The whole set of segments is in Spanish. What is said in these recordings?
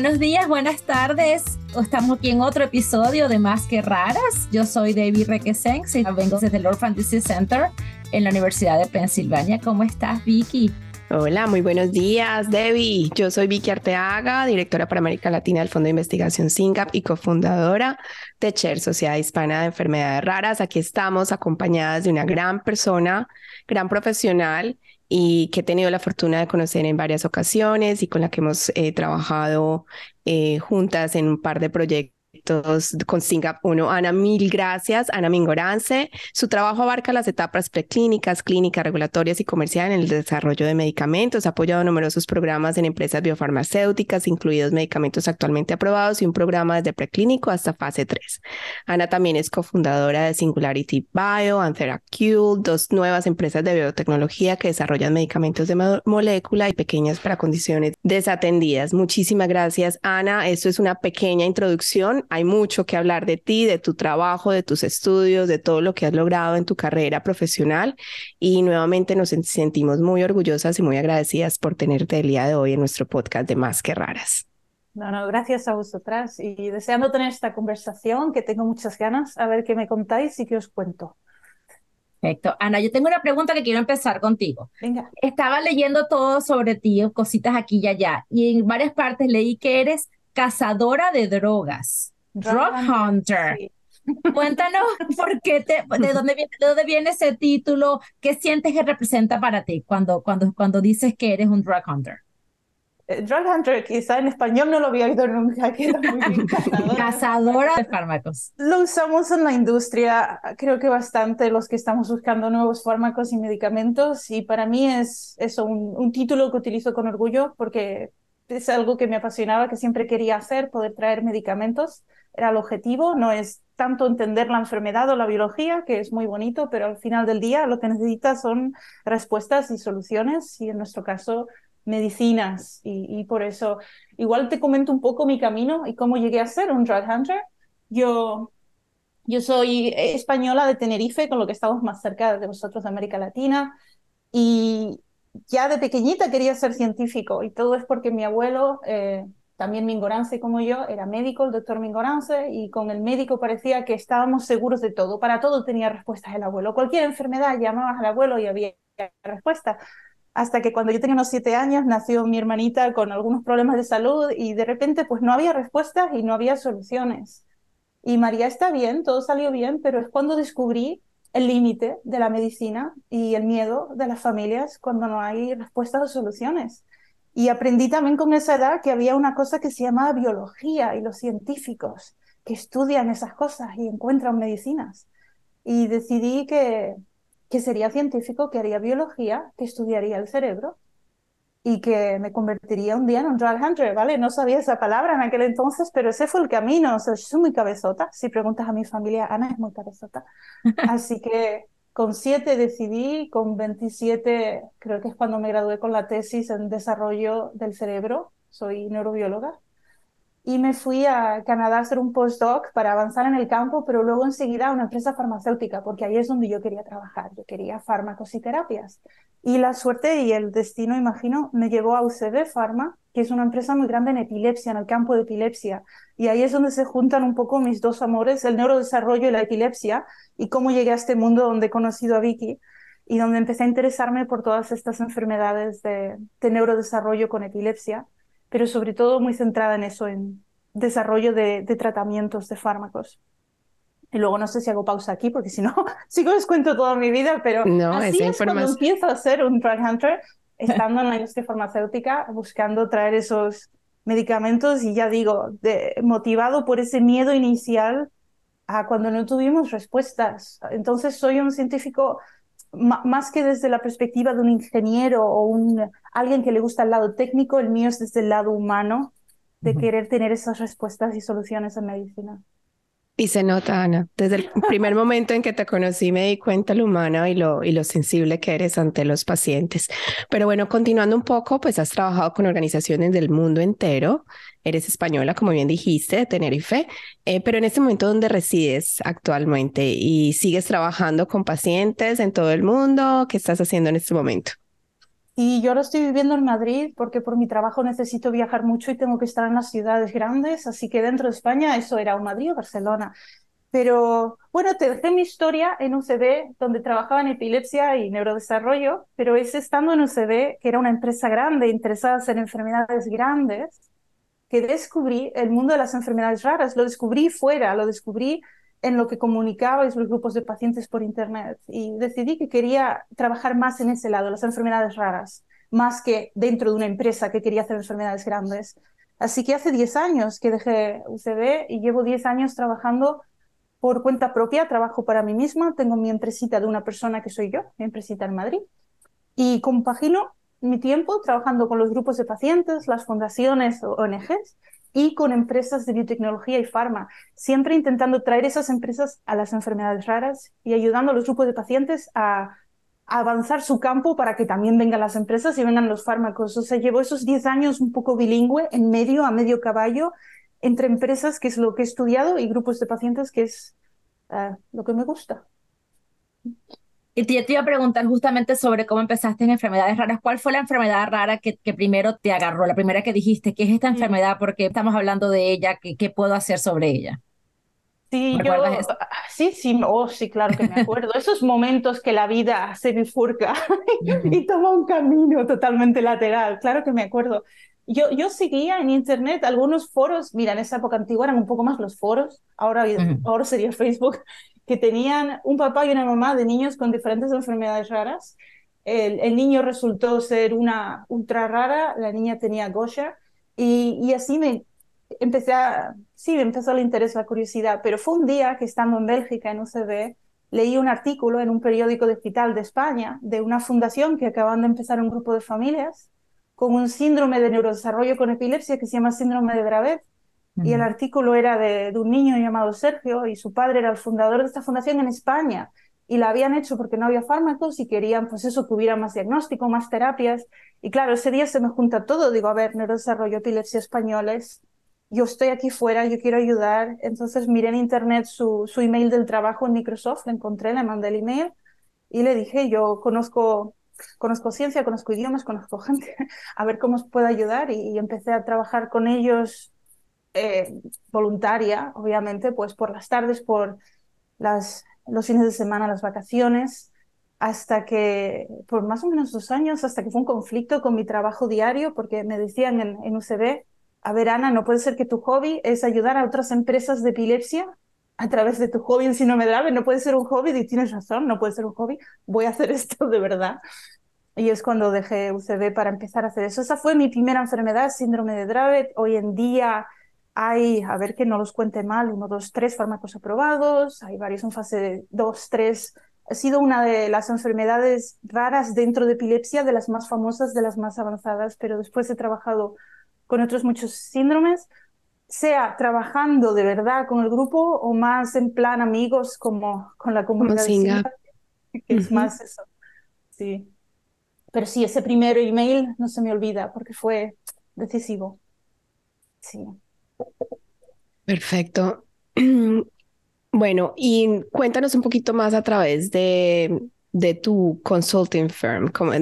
buenos días, buenas tardes. Estamos aquí en otro episodio de Más que Raras. Yo soy Debbie Requesens y vengo desde el Orphan Disease Center en la Universidad de Pensilvania. ¿Cómo estás, Vicky? Hola, muy buenos días, Debbie. Yo soy Vicky Arteaga, directora para América Latina del Fondo de Investigación SINGAP y cofundadora de CHER, Sociedad Hispana de Enfermedades Raras. Aquí estamos acompañadas de una gran persona, gran profesional y que he tenido la fortuna de conocer en varias ocasiones y con la que hemos eh, trabajado eh, juntas en un par de proyectos con Singap 1. Ana, mil gracias. Ana Mingorance. Su trabajo abarca las etapas preclínicas, clínicas, regulatorias y comerciales en el desarrollo de medicamentos. Ha apoyado numerosos programas en empresas biofarmacéuticas, incluidos medicamentos actualmente aprobados y un programa desde preclínico hasta fase 3. Ana también es cofundadora de Singularity Bio, Antheracule, dos nuevas empresas de biotecnología que desarrollan medicamentos de molécula y pequeñas para condiciones desatendidas. Muchísimas gracias, Ana. Esto es una pequeña introducción hay mucho que hablar de ti, de tu trabajo, de tus estudios, de todo lo que has logrado en tu carrera profesional y nuevamente nos sentimos muy orgullosas y muy agradecidas por tenerte el día de hoy en nuestro podcast de Más que Raras. No, no, gracias a vosotras y deseando tener esta conversación que tengo muchas ganas, a ver qué me contáis y qué os cuento. Perfecto. Ana, yo tengo una pregunta que quiero empezar contigo. Venga. Estaba leyendo todo sobre ti, cositas aquí y allá, y en varias partes leí que eres cazadora de drogas, drug hunter. Cuéntanos por qué te, de dónde viene, de dónde viene ese título, qué sientes que representa para ti cuando, cuando, cuando dices que eres un drug hunter. Eh, drug hunter, quizá en español no lo había oído nunca, queda muy bien cazadora. cazadora de fármacos. Lo usamos en la industria, creo que bastante los que estamos buscando nuevos fármacos y medicamentos, y para mí es eso, un, un título que utilizo con orgullo porque es algo que me apasionaba, que siempre quería hacer, poder traer medicamentos. Era el objetivo, no es tanto entender la enfermedad o la biología, que es muy bonito, pero al final del día lo que necesitas son respuestas y soluciones, y en nuestro caso, medicinas. Y, por eso, igual te comento un poco mi camino y cómo llegué a ser un drug hunter. Yo, yo soy española de Tenerife, con lo que estamos más cerca de vosotros de América Latina, y, ya de pequeñita quería ser científico y todo es porque mi abuelo, eh, también Mingorance como yo, era médico, el doctor Mingorance, y con el médico parecía que estábamos seguros de todo. Para todo tenía respuestas el abuelo. Cualquier enfermedad llamabas al abuelo y había respuesta. Hasta que cuando yo tenía unos siete años nació mi hermanita con algunos problemas de salud y de repente pues no había respuestas y no había soluciones. Y María está bien, todo salió bien, pero es cuando descubrí el límite de la medicina y el miedo de las familias cuando no hay respuestas o soluciones. Y aprendí también con esa edad que había una cosa que se llamaba biología y los científicos que estudian esas cosas y encuentran medicinas. Y decidí que, que sería científico, que haría biología, que estudiaría el cerebro y que me convertiría un día en un drug hunter, ¿vale? No sabía esa palabra en aquel entonces, pero ese fue el camino. O sea, soy muy cabezota. Si preguntas a mi familia, Ana es muy cabezota. Así que con siete decidí, con 27 creo que es cuando me gradué con la tesis en desarrollo del cerebro. Soy neurobióloga y me fui a Canadá a hacer un postdoc para avanzar en el campo, pero luego enseguida a una empresa farmacéutica, porque ahí es donde yo quería trabajar, yo quería fármacos y terapias. Y la suerte y el destino, imagino, me llevó a UCB Pharma, que es una empresa muy grande en epilepsia, en el campo de epilepsia. Y ahí es donde se juntan un poco mis dos amores, el neurodesarrollo y la epilepsia, y cómo llegué a este mundo donde he conocido a Vicky y donde empecé a interesarme por todas estas enfermedades de, de neurodesarrollo con epilepsia pero sobre todo muy centrada en eso, en desarrollo de, tratamientos de fármacos. Y luego no sé si hago pausa aquí, porque si no, que os cuento toda mi vida, pero no, así es cuando empiezo a ser un drug hunter, estando en la industria farmacéutica, buscando traer esos medicamentos y ya digo, motivado por ese miedo inicial a cuando no tuvimos respuestas. Entonces soy un científico más que desde la perspectiva de un ingeniero o un, alguien que le gusta el lado técnico, el mío es desde el lado humano, de querer tener esas respuestas y soluciones en medicina. Y se nota, Ana. Desde el primer momento en que te conocí me di cuenta lo humana y lo, y lo sensible que eres ante los pacientes. Pero bueno, continuando un poco, pues has trabajado con organizaciones del mundo entero. Eres española, como bien dijiste, de Tenerife. Eh, pero en este momento, ¿dónde resides actualmente? ¿Y sigues trabajando con pacientes en todo el mundo? ¿Qué estás haciendo en este momento? Y yo ahora estoy viviendo en Madrid porque por mi trabajo necesito viajar mucho y tengo que estar en las ciudades grandes, así que dentro de España eso era o Madrid o Barcelona. Pero bueno, te dejé mi historia en UCB, donde trabajaba en epilepsia y neurodesarrollo, pero es estando en UCB, que era una empresa grande, interesada en enfermedades grandes, que descubrí el mundo de las enfermedades raras. Lo descubrí fuera, lo descubrí en lo que comunicabais los grupos de pacientes por Internet y decidí que quería trabajar más en ese lado, las enfermedades raras, más que dentro de una empresa que quería hacer enfermedades grandes. Así que hace 10 años que dejé UCB y llevo 10 años trabajando por cuenta propia, trabajo para mí misma, tengo mi empresita de una persona que soy yo, mi empresita en Madrid, y compagino mi tiempo trabajando con los grupos de pacientes, las fundaciones o ONGs y con empresas de biotecnología y farma, siempre intentando traer esas empresas a las enfermedades raras y ayudando a los grupos de pacientes a, avanzar su campo para que también vengan las empresas y vengan los fármacos. O sea, llevo esos 10 años un poco bilingüe, en medio, a medio caballo, entre empresas, que es lo que he estudiado, y grupos de pacientes, que es uh, lo que me gusta. Y te, te, iba a preguntar justamente sobre cómo empezaste en enfermedades raras. ¿Cuál fue la enfermedad rara que, que primero te agarró? La primera que dijiste, ¿qué es esta enfermedad? ¿Por qué estamos hablando de ella? ¿Qué, qué puedo hacer sobre ella? Sí, yo, sí, sí, oh, sí, claro que me acuerdo. Esos momentos que la vida se bifurca y toma un camino totalmente lateral, claro que me acuerdo. Yo, yo seguía en internet algunos foros, mira, en esa época antigua eran un poco más los foros, ahora, ahora sería Facebook, que tenían un papá y una mamá de niños con diferentes enfermedades raras. El, el niño resultó ser una ultra rara, la niña tenía Gosha, y, y así me empecé a, sí, me empezó el interés, la curiosidad, pero fue un día que estando en Bélgica, en UCB, leí un artículo en un periódico digital de España de una fundación que acaban de empezar un grupo de familias con un síndrome de neurodesarrollo con epilepsia que se llama síndrome de Dravet. Y el artículo era de, de, un niño llamado Sergio y su padre era el fundador de esta fundación en España. Y la habían hecho porque no había fármacos y querían, pues eso, que hubiera más diagnóstico, más terapias. Y claro, ese día se me junta todo. Digo, a ver, neurodesarrollo, epilepsia españoles. Yo estoy aquí fuera, yo quiero ayudar. Entonces miré en internet su, su email del trabajo en Microsoft, le encontré, le mandé el email y le dije, yo conozco conozco ciencia, conozco idiomas, conozco gente, a ver cómo os puedo ayudar y, empecé a trabajar con ellos eh, voluntaria, obviamente, pues por las tardes, por los fines de semana, las vacaciones, hasta que, por más o menos dos años, hasta que fue un conflicto con mi trabajo diario, porque me decían en, en UCB, a ver, Ana, no puede ser que tu hobby es ayudar a otras empresas de epilepsia a través de tu hobby en síndrome de Dravet. No puede ser un hobby, y tienes razón, no puede ser un hobby, voy a hacer esto de verdad. Y es cuando dejé UCB para empezar a hacer eso. Esa fue mi primera enfermedad, síndrome de Dravet. Hoy en día hay, a ver que no los cuente mal, uno, dos, tres fármacos aprobados, hay varios en fase dos, tres. Ha sido una de las enfermedades raras dentro de epilepsia, de las más famosas, de las más avanzadas, pero después he trabajado con otros muchos síndromes sea trabajando de verdad con el grupo o más en plan amigos como con la comunidad que es más eso. Sí. Pero sí, ese primer email no se me olvida porque fue decisivo. Sí. Perfecto. Bueno, y cuéntanos un poquito más a través de, de tu consulting firm, como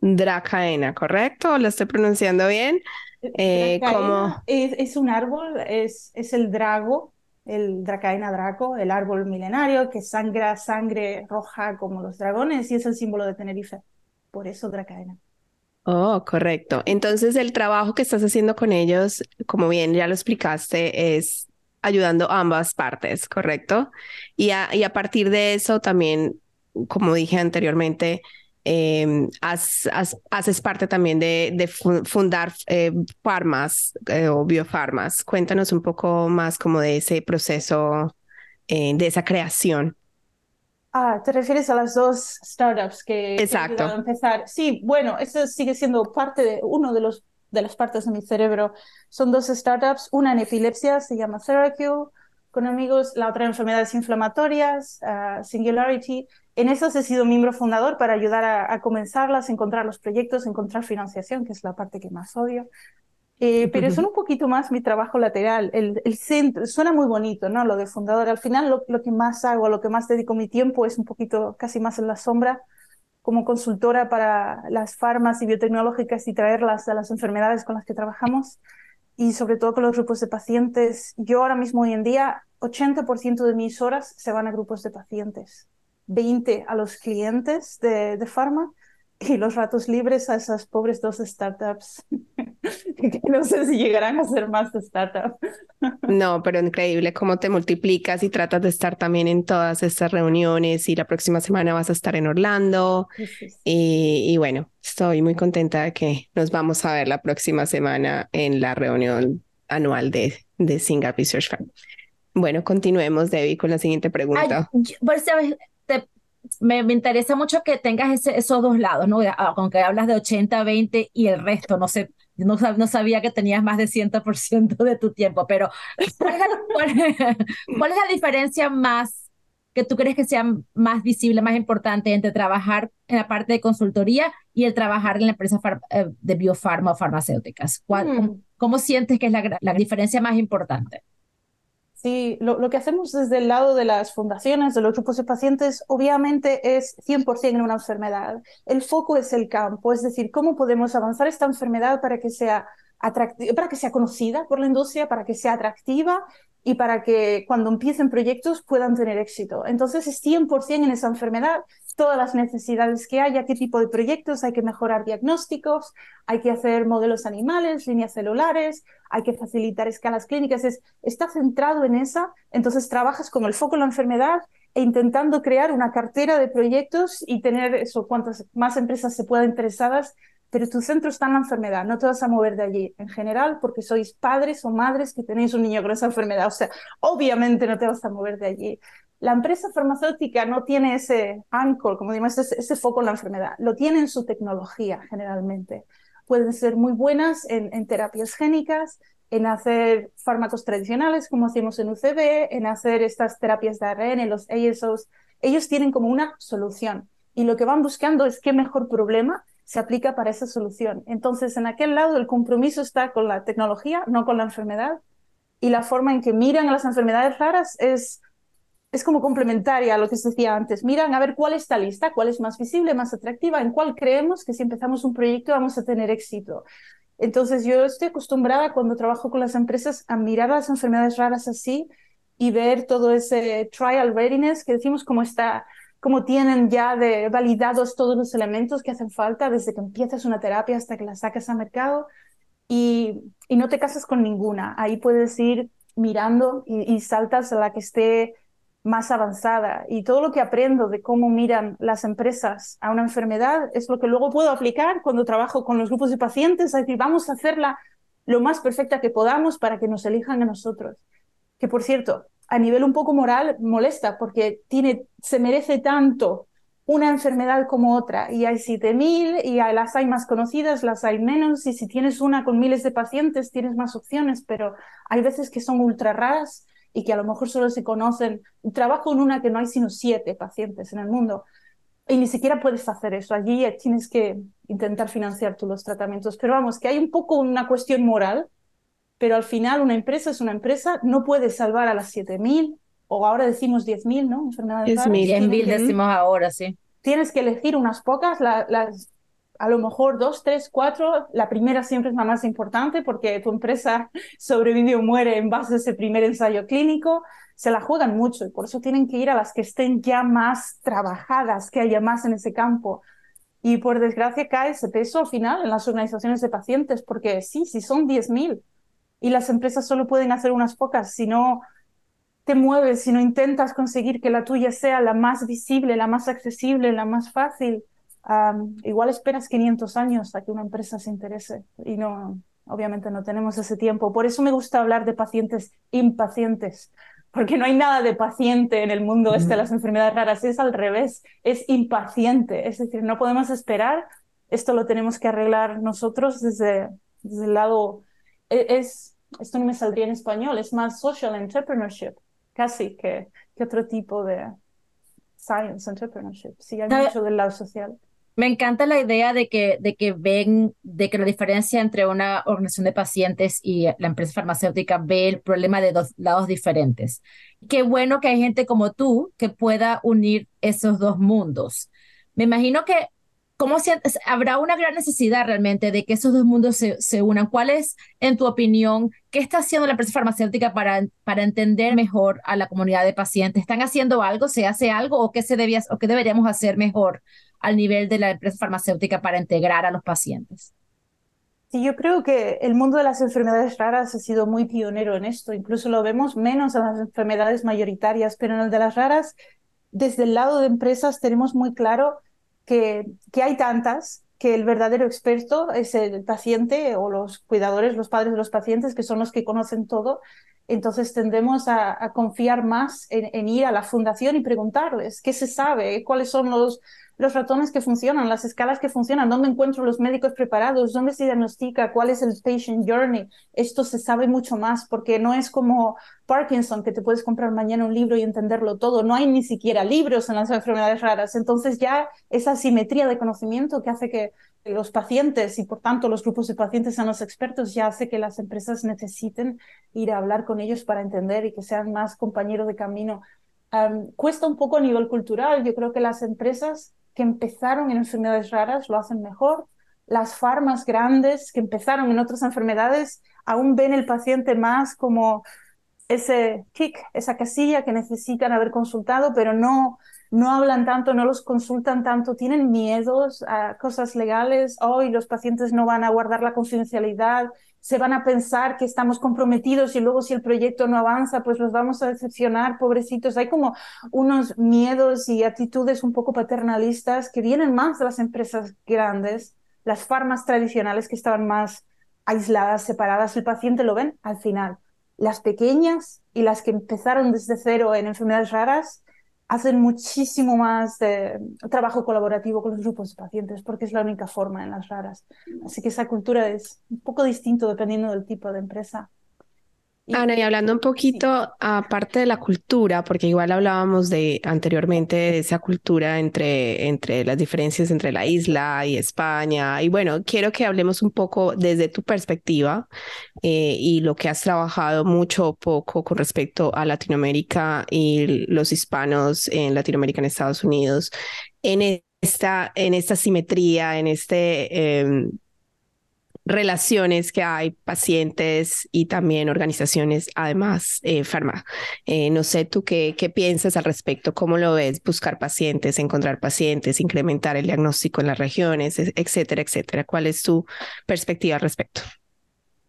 Dracaena, ¿correcto? ¿Lo estoy pronunciando bien? Eh, como... es, un árbol, es, es el drago, el Dracaena draco, el árbol milenario que sangra sangre roja como los dragones y es el símbolo de Tenerife. Por eso Dracaena. Oh, correcto. Entonces el trabajo que estás haciendo con ellos, como bien ya lo explicaste, es ayudando a ambas partes, ¿correcto? Y y a partir de eso también, como dije anteriormente, eh, haces parte también de, de fundar eh, farmas eh, o biofarmas. Cuéntanos un poco más como de ese proceso, eh, de esa creación. Ah, te refieres a las dos startups que, Exacto. a empezar. Sí, bueno, eso sigue siendo parte de uno de los de las partes de mi cerebro. Son dos startups, una en epilepsia, se llama Theracure, con amigos, la otra en enfermedades inflamatorias, uh, Singularity, en esas he sido miembro fundador para ayudar a, comenzarlas, encontrar los proyectos, encontrar financiación, que es la parte que más odio. Eh, pero son un poquito más mi trabajo lateral. El, el, centro, suena muy bonito, ¿no? Lo de fundador. Al final lo, lo, que más hago, lo que más dedico mi tiempo es un poquito casi más en la sombra, como consultora para las farmas y biotecnológicas y traerlas a las enfermedades con las que trabajamos y sobre todo con los grupos de pacientes. Yo ahora mismo hoy en día 80% de mis horas se van a grupos de pacientes, 20 a los clientes de, de farma y los ratos libres a esas pobres dos startups, que no sé si llegarán a ser más de startup. No, pero increíble cómo te multiplicas y tratas de estar también en todas estas reuniones y la próxima semana vas a estar en Orlando. Y, y, bueno, estoy muy contenta de que nos vamos a ver la próxima semana en la reunión anual de, de Single Research Farm. Bueno, continuemos, Debbie, con la siguiente pregunta. Ay, te, me, me, interesa mucho que tengas ese, esos dos lados, ¿no? Aunque hablas de 80, 20 y el resto, no sé, no, no sabía que tenías más de 100% de tu tiempo, pero ¿cuál es, cuál es la diferencia más que tú crees que sea más visible, más importante entre trabajar en la parte de consultoría y el trabajar en la empresa eh, de biofarma o farmacéuticas? ¿Cuál, mm. cómo, cómo, sientes que es la, la diferencia más importante? Sí, lo, que hacemos desde el lado de las fundaciones, de los grupos de pacientes, obviamente es 100% en una enfermedad. El foco es el campo, es decir, cómo podemos avanzar esta enfermedad para que sea para que sea conocida por la industria, para que sea atractiva y para que cuando empiecen proyectos puedan tener éxito. Entonces es 100% en esa enfermedad todas las necesidades que haya, qué tipo de proyectos, hay que mejorar diagnósticos, hay que hacer modelos animales, líneas celulares, hay que facilitar escalas clínicas, es, está centrado en esa, entonces trabajas con el foco en la enfermedad e intentando crear una cartera de proyectos y tener eso, cuantas más empresas se puedan interesadas, pero tu centro está en la enfermedad, no te vas a mover de allí en general porque sois padres o madres que tenéis un niño con esa enfermedad, o sea, obviamente no te vas a mover de allí. La empresa farmacéutica no tiene ese anchor, como decimos, ese, foco en la enfermedad, lo tiene en su tecnología generalmente. Pueden ser muy buenas en, terapias génicas, en hacer fármacos tradicionales, como hacemos en UCB, en hacer estas terapias de ARN, los ASOs. Ellos tienen como una solución y lo que van buscando es qué mejor problema se aplica para esa solución. Entonces, en aquel lado el compromiso está con la tecnología, no con la enfermedad, y la forma en que miran a las enfermedades raras es es como complementaria a lo que se decía antes. Miran a ver cuál está lista, cuál es más visible, más atractiva, en cuál creemos que si empezamos un proyecto vamos a tener éxito. Entonces yo estoy acostumbrada cuando trabajo con las empresas a mirar las enfermedades raras así y ver todo ese trial readiness que decimos cómo está, cómo tienen ya de validados todos los elementos que hacen falta desde que empiezas una terapia hasta que la sacas al mercado y, y no te casas con ninguna. Ahí puedes ir mirando y, y saltas a la que esté más avanzada y todo lo que aprendo de cómo miran las empresas a una enfermedad es lo que luego puedo aplicar cuando trabajo con los grupos de pacientes, es decir, vamos a hacerla lo más perfecta que podamos para que nos elijan a nosotros. Que por cierto, a nivel un poco moral molesta porque tiene, se merece tanto una enfermedad como otra y hay 7.000 y las hay más conocidas, las hay menos y si tienes una con miles de pacientes tienes más opciones, pero hay veces que son ultra raras y que a lo mejor solo se conocen. Trabajo en una que no hay sino siete pacientes en el mundo y ni siquiera puedes hacer eso. Allí tienes que intentar financiar tú los tratamientos. Pero vamos, que hay un poco una cuestión moral, pero al final una empresa es una empresa, no puede salvar a las 7.000 o ahora decimos 10.000, ¿no? Enfermedades 10.000 decimos ahora, sí. Tienes que elegir unas pocas, las a lo mejor dos, tres, cuatro. La primera siempre es la más importante porque tu empresa sobrevive o muere en base a ese primer ensayo clínico. Se la juegan mucho y por eso tienen que ir a las que estén ya más trabajadas, que haya más en ese campo. Y por desgracia cae ese peso al final en las organizaciones de pacientes, porque sí, si son 10.000 y las empresas solo pueden hacer unas pocas, si no te mueves, si no intentas conseguir que la tuya sea la más visible, la más accesible, la más fácil, igual esperas 500 años a que una empresa se interese y no, obviamente no tenemos ese tiempo. Por eso me gusta hablar de pacientes impacientes, porque no hay nada de paciente en el mundo este de las enfermedades raras, es al revés, es impaciente, es decir, no podemos esperar, esto lo tenemos que arreglar nosotros desde, desde el lado, es, esto no me saldría en español, es más social entrepreneurship, casi que, que otro tipo de science entrepreneurship, sí, hay mucho del lado social. Me encanta la idea de que, de que ven, de que la diferencia entre una organización de pacientes y la empresa farmacéutica ve el problema de dos lados diferentes. Qué bueno que hay gente como tú que pueda unir esos dos mundos. Me imagino que ¿Cómo habrá una gran necesidad realmente de que esos dos mundos se, se, unan? ¿Cuál es, en tu opinión, qué está haciendo la empresa farmacéutica para, para entender mejor a la comunidad de pacientes? ¿Están haciendo algo? ¿Se hace algo? ¿O qué, se debía, o qué deberíamos hacer mejor al nivel de la empresa farmacéutica para integrar a los pacientes? Sí, yo creo que el mundo de las enfermedades raras ha sido muy pionero en esto. Incluso lo vemos menos en las enfermedades mayoritarias, pero en el de las raras, desde el lado de empresas tenemos muy claro que, hay tantas que el verdadero experto es el paciente o los cuidadores, los padres de los pacientes, que son los que conocen todo. Entonces tendemos a, confiar más en, ir a la fundación y preguntarles qué se sabe, cuáles son los, los ratones que funcionan, las escalas que funcionan, dónde encuentro los médicos preparados, dónde se diagnostica, cuál es el patient journey. Esto se sabe mucho más porque no es como Parkinson, que te puedes comprar mañana un libro y entenderlo todo. No hay ni siquiera libros en las enfermedades raras. Entonces ya esa simetría de conocimiento que hace que los pacientes y por tanto los grupos de pacientes sean los expertos ya hace que las empresas necesiten ir a hablar con ellos para entender y que sean más compañeros de camino. cuesta un poco a nivel cultural. Yo creo que las empresas que empezaron en enfermedades raras lo hacen mejor. Las farmas grandes que empezaron en otras enfermedades aún ven el paciente más como ese kick, esa casilla que necesitan haber consultado, pero no, no hablan tanto, no los consultan tanto, tienen miedos a cosas legales. Hoy los pacientes no van a guardar la confidencialidad, se van a pensar que estamos comprometidos y luego si el proyecto no avanza, pues los vamos a decepcionar, pobrecitos. Hay como unos miedos y actitudes un poco paternalistas que vienen más de las empresas grandes, las farmas tradicionales que estaban más aisladas, separadas. El paciente lo ven al final. Las pequeñas y las que empezaron desde cero en enfermedades raras hacen muchísimo más de trabajo colaborativo con los grupos de pacientes porque es la única forma en las raras. Así que esa cultura es un poco distinto dependiendo del tipo de empresa. Ana, y hablando un poquito aparte de la cultura, porque igual hablábamos de anteriormente de esa cultura entre, entre las diferencias entre la isla y España. Y bueno, quiero que hablemos un poco desde tu perspectiva eh, y lo que has trabajado mucho o poco con respecto a Latinoamérica y los hispanos en Latinoamérica, en Estados Unidos, en esta, en esta simetría, en este... Em, relaciones que hay, pacientes y también organizaciones, además, eh. Eh, no sé tú qué, qué piensas al respecto, cómo lo ves, buscar pacientes, encontrar pacientes, incrementar el diagnóstico en las regiones, etcétera, etcétera. ¿Cuál es tu perspectiva al respecto?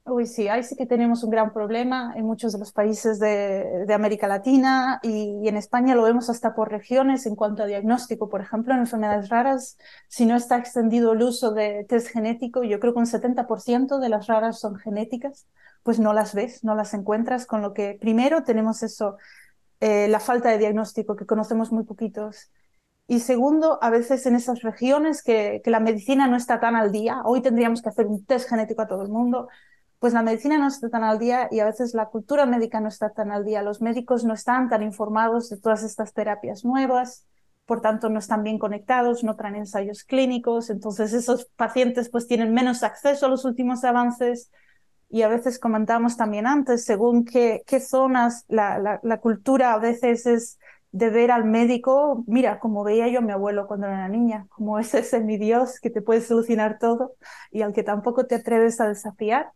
Uy, sí, ahí sí que tenemos un gran problema en muchos de los países de, de América Latina y, en España lo vemos hasta por regiones en cuanto a diagnóstico. Por ejemplo, en enfermedades raras, si no está extendido el uso de test genético, yo creo que un 70% de las raras son genéticas, pues no las ves, no las encuentras, con lo que primero tenemos eso, eh, la falta de diagnóstico, que conocemos muy poquitos. Y segundo, a veces en esas regiones que, que la medicina no está tan al día, hoy tendríamos que hacer un test genético a todo el mundo, pues la medicina no está tan al día y a veces la cultura médica no está tan al día. Los médicos no están tan informados de todas estas terapias nuevas, por tanto no están bien conectados, no traen ensayos clínicos, entonces esos pacientes pues tienen menos acceso a los últimos avances. Y a veces comentamos también antes, según qué, qué zonas la, la, cultura a veces es de ver al médico, mira, como veía yo a mi abuelo cuando era niña, como ese es mi Dios que te puede solucionar todo y al que tampoco te atreves a desafiar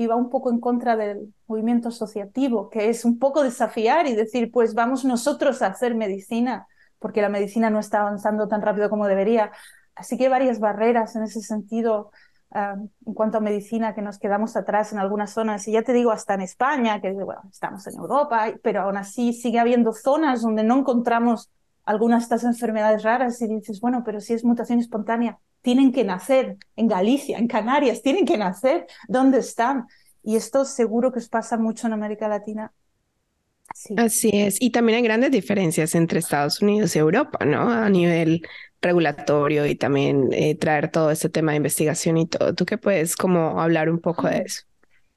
y va un poco en contra del movimiento asociativo, que es un poco desafiar y decir, pues vamos nosotros a hacer medicina, porque la medicina no está avanzando tan rápido como debería. Así que hay varias barreras en ese sentido ah, en cuanto a medicina que nos quedamos atrás en algunas zonas. Y ya te digo, hasta en España, que bueno, estamos en Europa, pero aún así sigue habiendo zonas donde no encontramos algunas de estas enfermedades raras y dices, bueno, pero si es mutación espontánea, tienen que nacer en Galicia, en Canarias, tienen que nacer donde están. Y esto seguro que os pasa mucho en América Latina. Así es. Y también hay grandes diferencias entre Estados Unidos y Europa, ¿no? A nivel regulatorio y también eh, traer todo este tema de investigación y todo. ¿Tú qué puedes como hablar un poco de eso?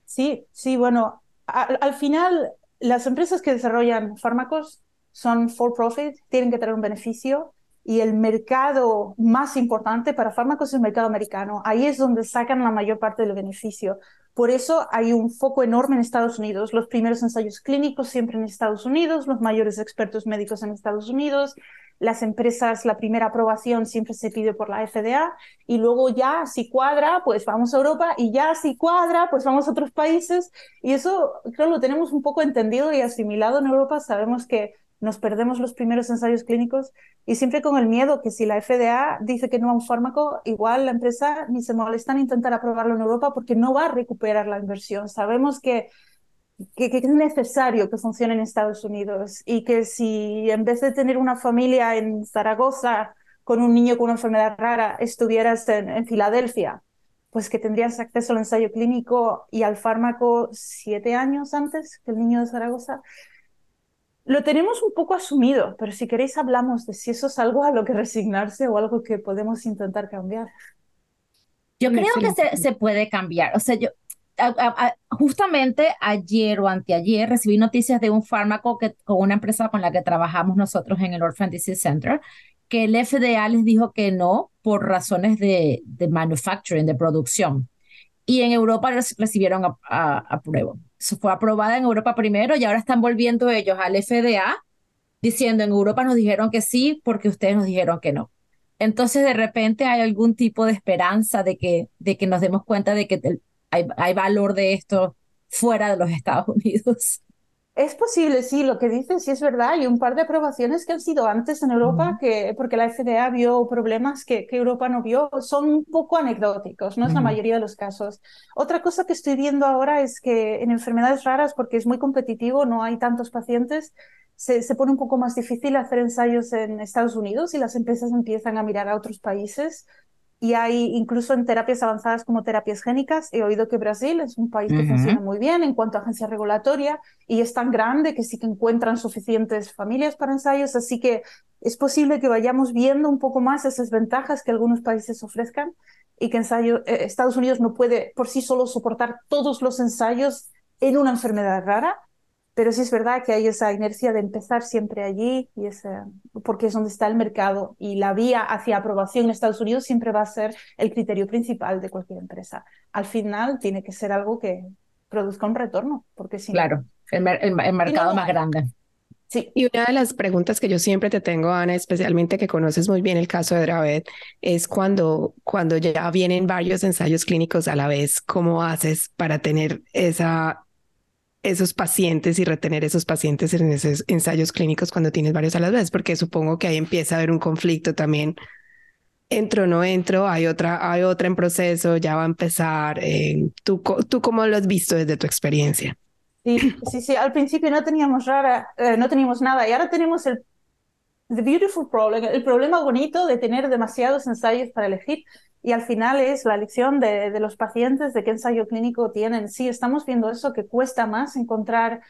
Sí, sí, bueno, al final las empresas que desarrollan fármacos son for profit, tienen que tener un beneficio y el mercado más importante para fármacos es el mercado americano. Ahí es donde sacan la mayor parte del beneficio. Por eso hay un foco enorme en Estados Unidos. Los primeros ensayos clínicos siempre en Estados Unidos, los mayores expertos médicos en Estados Unidos, las empresas, la primera aprobación siempre se pide por la FDA y luego ya si cuadra, pues vamos a Europa y ya si cuadra, pues vamos a otros países. Y eso creo lo tenemos un poco entendido y asimilado en Europa. Sabemos que nos perdemos los primeros ensayos clínicos y siempre con el miedo que si la FDA dice que no a un fármaco, igual la empresa ni se molesta en intentar aprobarlo en Europa porque no va a recuperar la inversión. Sabemos que que, es necesario que funcione en Estados Unidos y que si en vez de tener una familia en Zaragoza con un niño con una enfermedad rara estuvieras en, Filadelfia, pues que tendrías acceso al ensayo clínico y al fármaco siete años antes que el niño de Zaragoza. Lo tenemos un poco asumido, pero si queréis hablamos de si eso es algo a lo que resignarse o algo que podemos intentar cambiar. Yo creo que se, se, puede cambiar. O sea, yo, justamente ayer o anteayer recibí noticias de un fármaco que, con una empresa con la que trabajamos nosotros en el Orphan Disease Center, que el FDA les dijo que no por razones de, de manufacturing, de producción. Y en Europa recibieron apruebo. A, fue aprobada en Europa primero y ahora están volviendo ellos al FDA diciendo en Europa nos dijeron que sí porque ustedes nos dijeron que no. Entonces de repente hay algún tipo de esperanza de que, de que nos demos cuenta de que el, hay, valor de esto fuera de los Estados Unidos. Es posible, sí, lo que dices sí es verdad. Hay un par de aprobaciones que han sido antes en Europa, que, porque la FDA vio problemas que, que, Europa no vio, son un poco anecdóticos, no es la mayoría de los casos. Otra cosa que estoy viendo ahora es que en enfermedades raras, porque es muy competitivo, no hay tantos pacientes, se, se pone un poco más difícil hacer ensayos en Estados Unidos y las empresas empiezan a mirar a otros países y hay incluso en terapias avanzadas como terapias génicas. He oído que Brasil es un país que funciona muy bien en cuanto a agencia regulatoria y es tan grande que sí que encuentran suficientes familias para ensayos, así que es posible que vayamos viendo un poco más esas ventajas que algunos países ofrezcan y que ensayo, eh, Estados Unidos no puede por sí solo soportar todos los ensayos en una enfermedad rara pero sí es verdad que hay esa inercia de empezar siempre allí, y porque es donde está el mercado y la vía hacia aprobación en Estados Unidos siempre va a ser el criterio principal de cualquier empresa. Al final tiene que ser algo que produzca un retorno, porque si Claro, el, mercado más grande. Sí. Y una de las preguntas que yo siempre te tengo, Ana, especialmente que conoces muy bien el caso de Dravet, es cuando, cuando ya vienen varios ensayos clínicos a la vez, ¿cómo haces para tener esa esos pacientes y retener esos pacientes en esos ensayos clínicos cuando tienes varios a las veces, porque supongo que ahí empieza a haber un conflicto también. Entro, no entro, hay otra, hay otra en proceso, ya va a empezar. Eh, ¿tú, ¿Tú cómo lo has visto desde tu experiencia? Sí, sí, sí. Al principio no teníamos rara, eh, no teníamos nada y ahora tenemos el the beautiful problem, el problema bonito de tener demasiados ensayos para elegir y al final es la elección de, de, los pacientes, de qué ensayo clínico tienen. Sí, estamos viendo eso, que cuesta más encontrar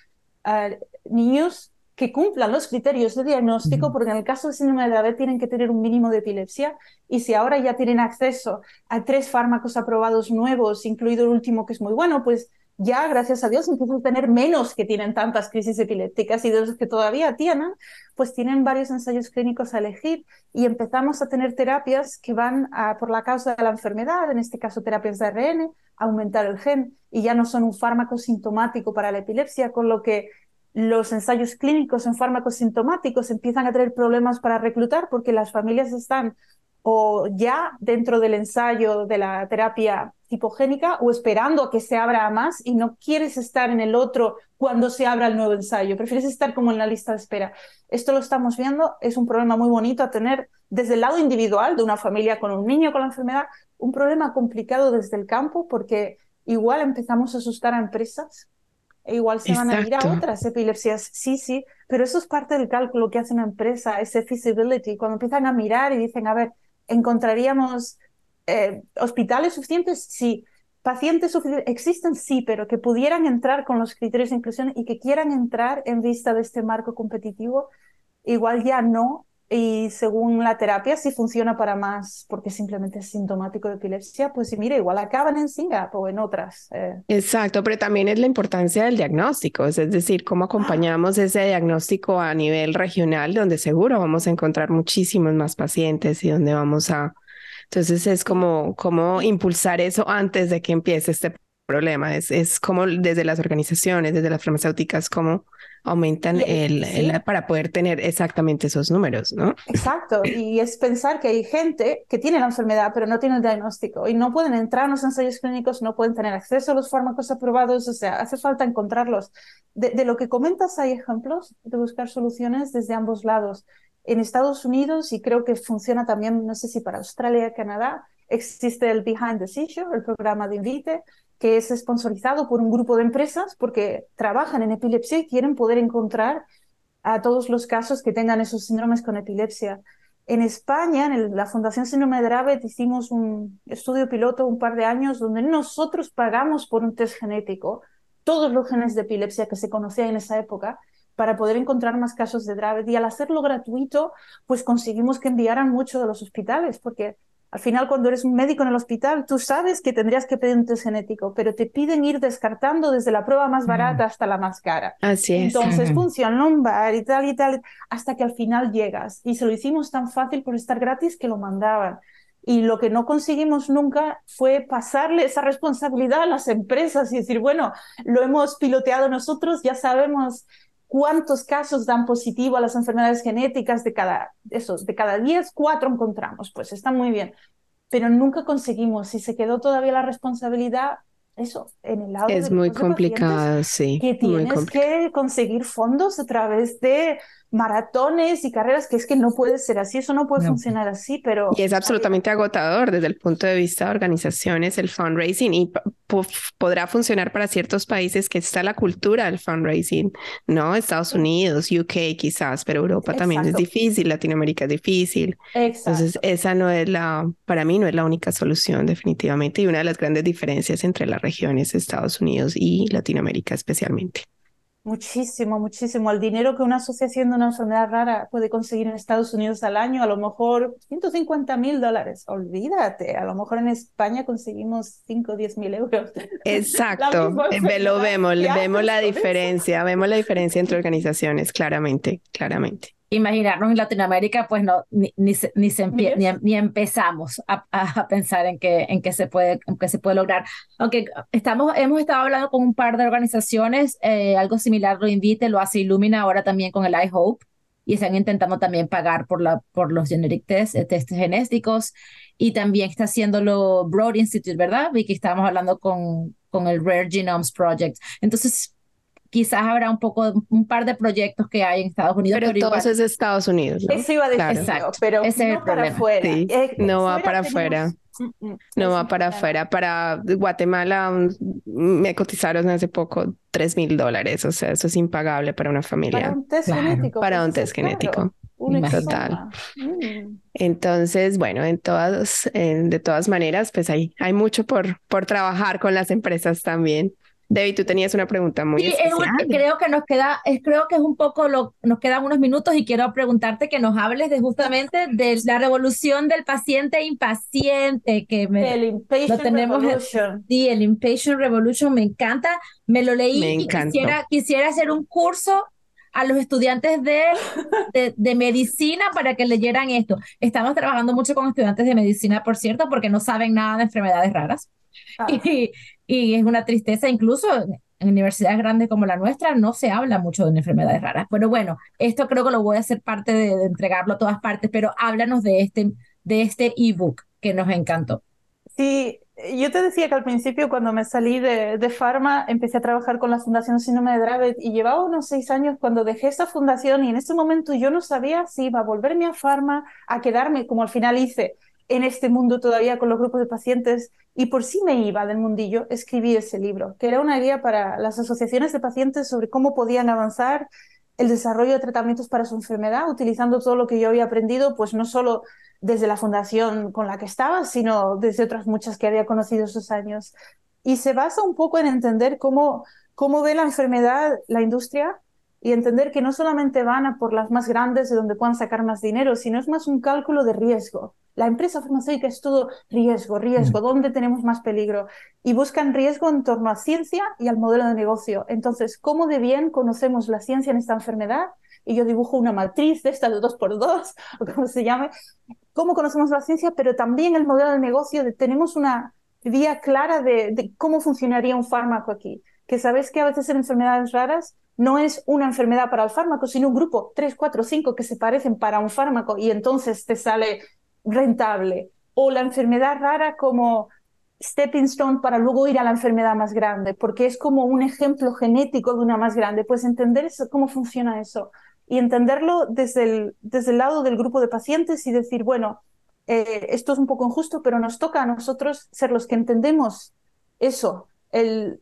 uh, niños que cumplan los criterios de diagnóstico, porque en el caso de síndrome de Dravet tienen que tener un mínimo de epilepsia, y si ahora ya tienen acceso a tres fármacos aprobados nuevos, incluido el último que es muy bueno, pues ya, gracias a Dios, empiezan a tener menos que tienen tantas crisis epilépticas y de los que todavía tienen, pues tienen varios ensayos clínicos a elegir y empezamos a tener terapias que van por la causa de la enfermedad, en este caso terapias de ARN, aumentar el gen y ya no son un fármaco sintomático para la epilepsia, con lo que los ensayos clínicos en fármacos sintomáticos empiezan a tener problemas para reclutar porque las familias están o ya dentro del ensayo de la terapia tipogénica o esperando a que se abra más y no quieres estar en el otro cuando se abra el nuevo ensayo, prefieres estar como en la lista de espera. Esto lo estamos viendo, es un problema muy bonito a tener desde el lado individual de una familia con un niño con la enfermedad, un problema complicado desde el campo porque igual empezamos a asustar a empresas e igual se van a ir a otras epilepsias. Sí, sí, pero eso es parte del cálculo que hace una empresa, ese feasibility, cuando empiezan a mirar y dicen, a ver, encontraríamos eh, hospitales suficientes, sí. Pacientes suficientes existen, sí, pero que pudieran entrar con los criterios de inclusión y que quieran entrar en vista de este marco competitivo, igual ya no. Y según la terapia, si funciona para más porque simplemente es sintomático de epilepsia, pues mire, igual acaban en Singapur o en otras. Eh. Exacto, pero también es la importancia del diagnóstico, es decir, cómo acompañamos ese diagnóstico a nivel regional, donde seguro vamos a encontrar muchísimos más pacientes y donde vamos a, entonces es como, como impulsar eso antes de que empiece este problema. Es, es como desde las organizaciones, desde las farmacéuticas, como aumentan el, para poder tener exactamente esos números, ¿no? Exacto, y es pensar que hay gente que tiene la enfermedad pero no tiene el diagnóstico y no pueden entrar en los ensayos clínicos, no pueden tener acceso a los fármacos aprobados, o sea, hace falta encontrarlos. De, de lo que comentas hay ejemplos de buscar soluciones desde ambos lados. En Estados Unidos, y creo que funciona también, no sé si para Australia, Canadá, existe el Behind the Seizure, el programa de Invite, que es sponsorizado por un grupo de empresas porque trabajan en epilepsia y quieren poder encontrar a todos los casos que tengan esos síndromes con epilepsia. En España, en la Fundación Síndrome de Dravet, hicimos un estudio piloto un par de años donde nosotros pagamos por un test genético todos los genes de epilepsia que se conocían en esa época para poder encontrar más casos de Dravet. Y al hacerlo gratuito, pues conseguimos que enviaran mucho de los hospitales, porque al final, cuando eres un médico en el hospital, tú sabes que tendrías que pedir un test genético, pero te piden ir descartando desde la prueba más barata hasta la más cara. Así es. Entonces, función lumbar y tal y tal, hasta que al final llegas. Y se lo hicimos tan fácil por estar gratis que lo mandaban. Y lo que no conseguimos nunca fue pasarle esa responsabilidad a las empresas y decir, bueno, lo hemos piloteado nosotros, ya sabemos cuántos casos dan positivo a las enfermedades genéticas de cada, esos, de cada 10, cuatro encontramos, pues está muy bien. Pero nunca conseguimos, si se quedó todavía la responsabilidad, eso, en el lado es muy complicado, sí. Que tienes que conseguir fondos a través de maratones y carreras, que es que no puede ser así, eso no puede funcionar así, pero... Y es absolutamente agotador desde el punto de vista de organizaciones, el fundraising, y podrá funcionar para ciertos países que está la cultura del fundraising, ¿no? Estados Unidos, UK quizás, pero Europa también es difícil, Latinoamérica es difícil. Entonces, esa no es la, para mí no es la única solución definitivamente, y una de las grandes diferencias entre las regiones Estados Unidos y Latinoamérica especialmente. Muchísimo, muchísimo. El dinero que una asociación de una enfermedad rara puede conseguir en Estados Unidos al año, a lo mejor 150 mil dólares. Olvídate, a lo mejor en España conseguimos 5 o 10 mil euros. Exacto, lo vemos, vemos la diferencia, vemos la diferencia entre organizaciones, claramente, claramente imaginarnos en Latinoamérica, pues no, ni, ni, ni, se ni, empezamos a, a, pensar en que, en, que se puede, en que se puede lograr. Aunque estamos, hemos estado hablando con un par de organizaciones, eh, algo similar lo invite, lo hace Illumina ahora también con el iHope, y están intentando también pagar por, la, por los generic tests, eh, test genéticos, y también está haciéndolo Broad Institute, ¿verdad? Y que estábamos hablando con, con el Rare Genomes Project. Entonces, quizás habrá un poco, un par de proyectos que hay en Estados Unidos. Pero, pero es Estados Unidos. Eso iba a decir, Exacto. pero Ese no para afuera. no va para afuera. No va para afuera. Para Guatemala me cotizaron hace poco 3 mil dólares. O sea, eso es impagable para una familia. Para un test genético. Para pues, un test genético. Total. Mm. Entonces, bueno, en todas, de todas maneras, pues hay, hay mucho por, por trabajar con las empresas también. David, tú tenías una pregunta muy sí, creo que nos queda, creo que es un poco lo, nos quedan unos minutos y quiero preguntarte que nos hables de justamente de la revolución del paciente impaciente que me, el Impatient tenemos, Revolution. Sí, el Impatient Revolution me encanta, me lo leí y quisiera, quisiera hacer un curso a los estudiantes de, de, de, medicina para que leyeran esto. Estamos trabajando mucho con estudiantes de medicina, por cierto, porque no saben nada de enfermedades raras. Ah. Y, y es una tristeza, incluso en universidades grandes como la nuestra no se habla mucho de enfermedades raras. Pero bueno, esto creo que lo voy a hacer parte de, entregarlo a todas partes, pero háblanos de este de este ebook que nos encantó. Sí, yo te decía que al principio cuando me salí de, de Pharma empecé a trabajar con la Fundación Síndrome de Dravet y llevaba unos seis años cuando dejé esa fundación y en ese momento yo no sabía si iba a volverme a Pharma, a quedarme como al final hice en este mundo todavía con los grupos de pacientes y por sí me iba del mundillo, escribí ese libro, que era una guía para las asociaciones de pacientes sobre cómo podían avanzar el desarrollo de tratamientos para su enfermedad, utilizando todo lo que yo había aprendido, pues no solo desde la fundación con la que estaba, sino desde otras muchas que había conocido esos años. Y se basa un poco en entender cómo, cómo ve la enfermedad la industria y entender que no solamente van a por las más grandes de donde puedan sacar más dinero, sino es más un cálculo de riesgo. La empresa farmacéutica es todo riesgo, riesgo, mm. ¿dónde tenemos más peligro? Y buscan riesgo en torno a ciencia y al modelo de negocio. Entonces, ¿cómo de bien conocemos la ciencia en esta enfermedad? Y yo dibujo una matriz de esta de dos por dos, o como se llame. ¿Cómo conocemos la ciencia? Pero también el modelo de negocio, de, tenemos una vía clara de, de cómo funcionaría un fármaco aquí. Que sabes que a veces en enfermedades raras no es una enfermedad para el fármaco, sino un grupo, tres, cuatro, cinco que se parecen para un fármaco y entonces te sale rentable. O la enfermedad rara como stepping stone para luego ir a la enfermedad más grande, porque es como un ejemplo genético de una más grande. Pues entender cómo funciona eso y entenderlo desde el, desde el lado del grupo de pacientes y decir, bueno, eh, esto es un poco injusto, pero nos toca a nosotros ser los que entendemos eso, el,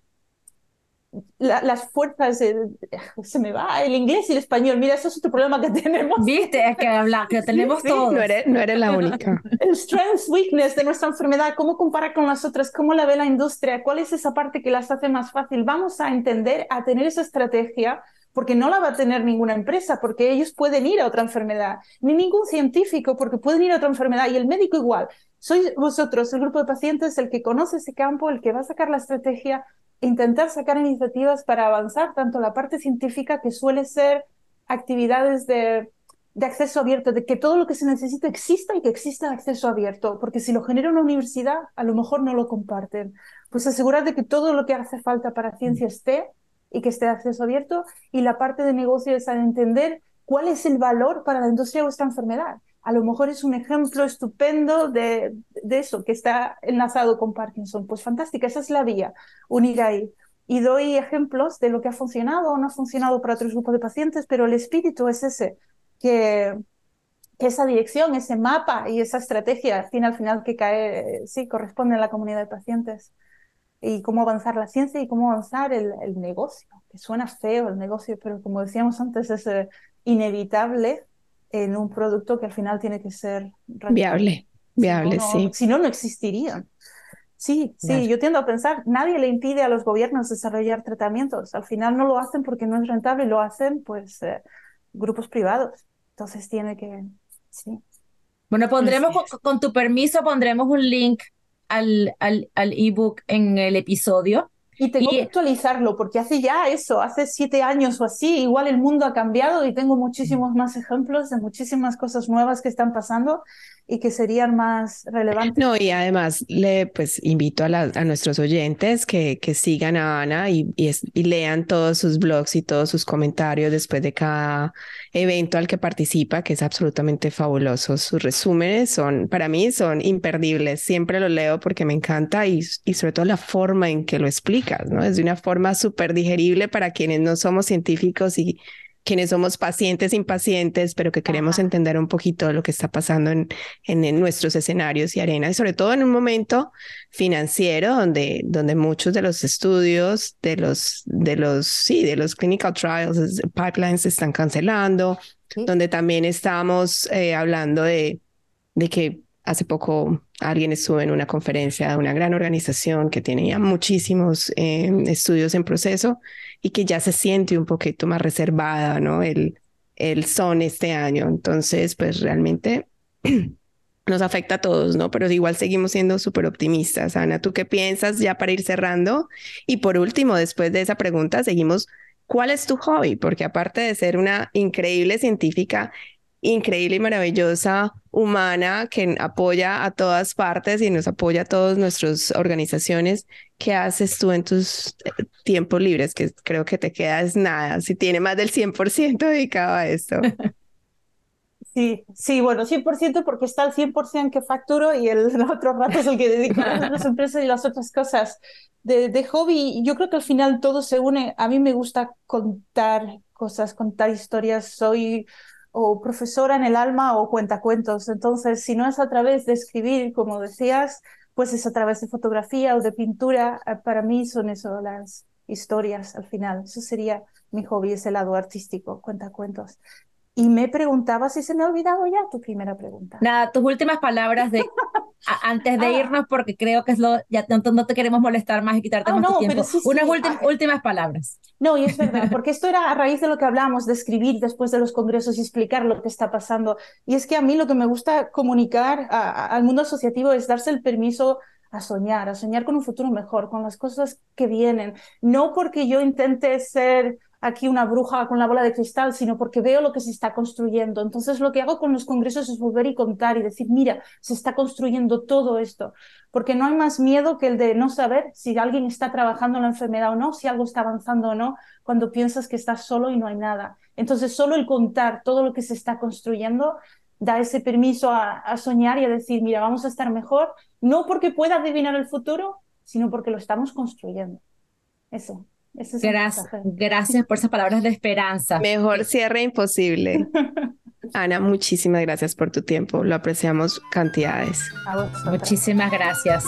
las fuerzas, se me va el inglés y el español. Mira, eso es otro problema que tenemos. Viste, es que habla, que tenemos todos. No eres, no eres la única. El strength, weakness de nuestra enfermedad, cómo compara con las otras, cómo la ve la industria, cuál es esa parte que las hace más fácil. Vamos a entender, a tener esa estrategia, porque no la va a tener ninguna empresa, porque ellos pueden ir a otra enfermedad, ni ningún científico, porque pueden ir a otra enfermedad, y el médico igual. Sois vosotros, el grupo de pacientes, el que conoce ese campo, el que va a sacar la estrategia intentar sacar iniciativas para avanzar tanto la parte científica, que suele ser actividades de, de, acceso abierto, de que todo lo que se necesita exista y que exista acceso abierto, porque si lo genera una universidad, a lo mejor no lo comparten. Pues asegurar de que todo lo que hace falta para ciencia esté y que esté de acceso abierto, y la parte de negocio es entender cuál es el valor para la industria de vuestra enfermedad a lo mejor es un ejemplo estupendo de, eso, que está enlazado con Parkinson. Pues fantástica, esa es la vía, unir ahí. Y doy ejemplos de lo que ha funcionado o no ha funcionado para otros grupos de pacientes, pero el espíritu es ese, que, esa dirección, ese mapa y esa estrategia, al final, al final que cae, sí, corresponde a la comunidad de pacientes. Y cómo avanzar la ciencia y cómo avanzar el, el negocio, que suena feo el negocio, pero como decíamos antes, es eh, inevitable en un producto que al final tiene que ser viable, viable, sí. Si no, no existirían. Sí, sí, yo tiendo a pensar, nadie le impide a los gobiernos desarrollar tratamientos. Al final no lo hacen porque no es rentable, lo hacen pues eh, grupos privados. Entonces tiene que, sí. Bueno, pondremos, con, tu permiso, pondremos un link al, al, al ebook en el episodio y tengo que actualizarlo porque hace ya eso, hace siete años o así, igual el mundo ha cambiado y tengo muchísimos más ejemplos de muchísimas cosas nuevas que están pasando y que serían más relevantes. No, y además le pues invito a, a nuestros oyentes que, que sigan a Ana y, y, lean todos sus blogs y todos sus comentarios después de cada evento al que participa, que es absolutamente fabuloso. Sus resúmenes son, para mí, son imperdibles. Siempre lo leo porque me encanta y, y sobre todo la forma en que lo explicas, ¿no? Es de una forma súper digerible para quienes no somos científicos y quienes somos pacientes, impacientes, pero que queremos entender un poquito lo que está pasando en, en, nuestros escenarios y arenas, y sobre todo en un momento financiero donde, donde muchos de los estudios, de los, de los, sí, de los clinical trials, pipelines se están cancelando, donde también estamos eh, hablando de, de que hace poco alguien estuvo en una conferencia de una gran organización que tenía muchísimos eh, estudios en proceso y que ya se siente un poquito más reservada, ¿no? El, el son este año. Entonces, pues realmente nos afecta a todos, ¿no? Pero igual seguimos siendo súper optimistas. Ana, ¿tú qué piensas ya para ir cerrando? Y por último, después de esa pregunta, seguimos, ¿cuál es tu hobby? Porque aparte de ser una increíble científica, increíble y maravillosa humana que apoya a todas partes y nos apoya a todas nuestras organizaciones. ¿Qué haces tú en tus eh, tiempos libres? Que creo que te quedas nada, si tiene más del 100% dedicado a esto. Sí, sí, bueno, 100% porque está el 100% que facturo y el otro rato es el que dedico a las empresas y las otras cosas. De, de hobby, yo creo que al final todo se une. A mí me gusta contar cosas, contar historias. Soy o profesora en el alma o cuentacuentos. Entonces, si no es a través de escribir, como decías, pues es a través de fotografía o de pintura. Eh, para mí son eso las historias al final. Eso sería mi hobby, ese lado artístico, cuentacuentos. Y me preguntaba si se me ha olvidado ya tu primera pregunta. Nada, tus últimas palabras de antes de ah. irnos, porque creo que es lo, ya no, te queremos molestar más y quitarte ah, más tiempo. Unas ah, últimas palabras. No, y es verdad, porque esto era a raíz de lo que hablamos, de escribir después de los congresos y explicar lo que está pasando. Y es que a mí lo que me gusta comunicar al mundo asociativo es darse el permiso a soñar, a soñar con un futuro mejor, con las cosas que vienen. No porque yo intente ser aquí una bruja con la bola de cristal, sino porque veo lo que se está construyendo. Entonces lo que hago con los congresos es volver y contar y decir, mira, se está construyendo todo esto, porque no hay más miedo que el de no saber si alguien está trabajando en la enfermedad o no, si algo está avanzando o no, cuando piensas que estás solo y no hay nada. Entonces solo el contar todo lo que se está construyendo da ese permiso a, soñar y a decir, mira, vamos a estar mejor, no porque pueda adivinar el futuro, sino porque lo estamos construyendo. Eso gracias, gracias por esas palabras de esperanza. Mejor cierre imposible. Ana, muchísimas gracias por tu tiempo. Lo apreciamos cantidades. Muchísimas gracias.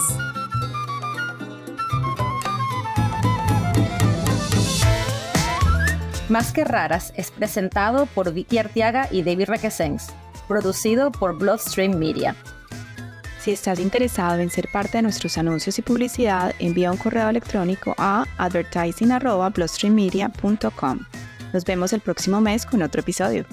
Más que raras es presentado por Vicky Artiaga y David Requesens, producido por Bloodstream Media. Si estás interesado en ser parte de nuestros anuncios y publicidad, envía un correo electrónico a advertising.bloodstreammedia.com. Nos vemos el próximo mes con otro episodio.